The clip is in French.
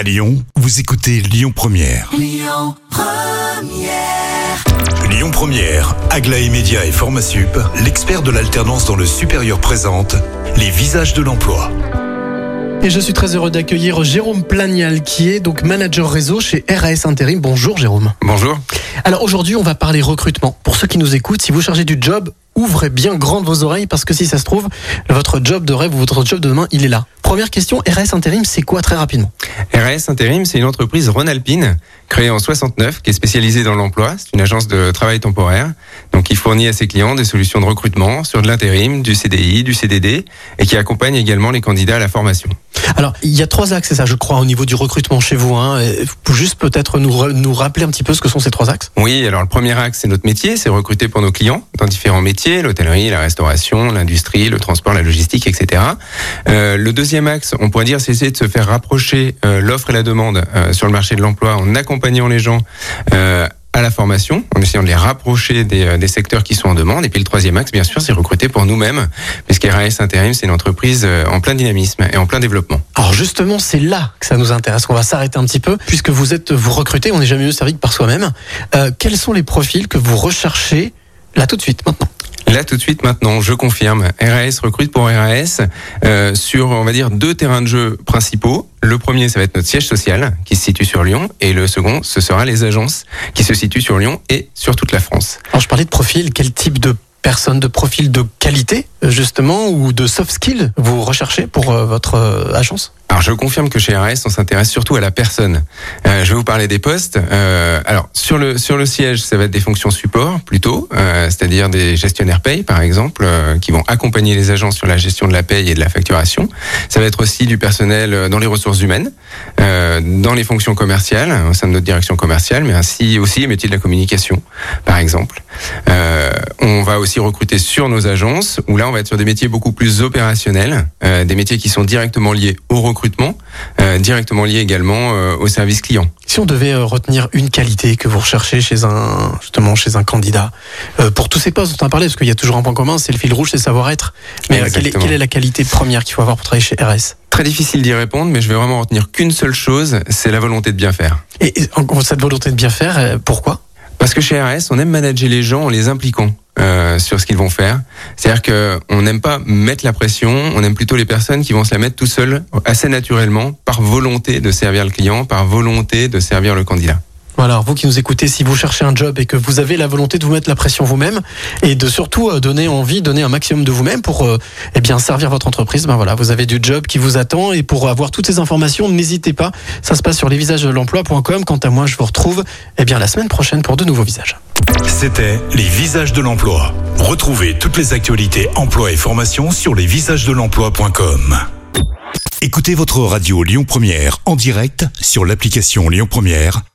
À Lyon, vous écoutez Lyon Première. Lyon Première, Aglaé Média et Formasup, l'expert de l'alternance dans le supérieur présente les visages de l'emploi. Et je suis très heureux d'accueillir Jérôme Plagnal, qui est donc manager réseau chez RAS Intérim. Bonjour Jérôme. Bonjour. Alors aujourd'hui, on va parler recrutement. Pour ceux qui nous écoutent, si vous cherchez du job, ouvrez bien grandes vos oreilles parce que si ça se trouve, votre job de rêve ou votre job de demain, il est là. Première question, RAS Intérim, c'est quoi très rapidement? RAS Intérim, c'est une entreprise Rhône-Alpine créée en 69 qui est spécialisée dans l'emploi. C'est une agence de travail temporaire. Donc, il fournit à ses clients des solutions de recrutement sur de l'intérim, du CDI, du CDD et qui accompagne également les candidats à la formation. Alors, il y a trois axes, c'est ça, je crois, au niveau du recrutement chez vous. Hein. Juste peut-être nous, nous rappeler un petit peu ce que sont ces trois axes? Oui, alors le premier axe, c'est notre métier, c'est recruter pour nos clients différents métiers, l'hôtellerie, la restauration, l'industrie, le transport, la logistique, etc. Euh, le deuxième axe, on pourrait dire, c'est essayer de se faire rapprocher euh, l'offre et la demande euh, sur le marché de l'emploi en accompagnant les gens à la formation, en essayant de les rapprocher des, secteurs qui sont en demande. Et puis le troisième axe, bien sûr, c'est recruter pour nous-mêmes, puisque RAS Intérim, c'est une entreprise en plein dynamisme et en plein développement. Alors justement, c'est là que ça nous intéresse. On va s'arrêter un petit peu, puisque vous êtes, vous recrutez, on n'est jamais mieux servi que par soi-même. Quels sont les profils que vous recherchez là tout de suite, maintenant Là, tout de suite, maintenant, je confirme. RAS recrute pour RAS euh, sur, on va dire, deux terrains de jeu principaux. Le premier, ça va être notre siège social qui se situe sur Lyon. Et le second, ce sera les agences qui se situent sur Lyon et sur toute la France. Alors je parlais de profil, quel type de personnes, de profil de qualité, euh, justement, ou de soft skills vous recherchez pour euh, votre euh, agence? Alors, je confirme que chez RAS, on s'intéresse surtout à la personne. Euh, je vais vous parler des postes. Euh, alors, sur le sur le siège, ça va être des fonctions support plutôt, euh, c'est-à-dire des gestionnaires paye, par exemple, euh, qui vont accompagner les agents sur la gestion de la paye et de la facturation. Ça va être aussi du personnel euh, dans les ressources humaines, euh, dans les fonctions commerciales, au sein de notre direction commerciale, mais ainsi aussi les métiers de la communication, par exemple. On va aussi recruter sur nos agences, où là, on va être sur des métiers beaucoup plus opérationnels, des métiers qui sont directement liés au recrutement, euh, directement liés également euh, au service client. Si on devait euh, retenir une qualité que vous recherchez chez un justement chez un candidat pour tous ces postes dont on a parlé, parce qu'il y a toujours un point commun, c'est le fil rouge, c'est savoir-être. Mais quelle est, quelle est la qualité première qu'il faut avoir pour travailler chez RS Très difficile d'y répondre, mais je vais vraiment retenir qu'une seule chose, c'est la volonté de bien faire. Et, cette volonté de bien faire, pourquoi? Parce que chez RS, on aime manager les gens en les impliquant euh, sur ce qu'ils vont faire. C'est-à-dire que on n'aime pas mettre la pression, on aime plutôt les personnes qui vont se la mettre tout seuls, assez naturellement, par volonté de servir le client, par volonté de servir le candidat. Voilà, vous qui nous écoutez, si vous cherchez un job et que vous avez la volonté de vous mettre la pression vous-même et de surtout euh, donner envie, donner un maximum de vous-même pour euh, eh bien servir votre entreprise, ben voilà, vous avez du job qui vous attend et pour avoir toutes ces informations, n'hésitez pas, ça se passe sur lesvisagesdelemploi.com. Quant à moi, je vous retrouve eh bien la semaine prochaine pour de nouveaux visages. C'était les visages de l'emploi. Retrouvez toutes les actualités emploi et formation sur lesvisagesdelemploi.com. Écoutez votre radio Lyon Première en direct sur l'application Lyon Première,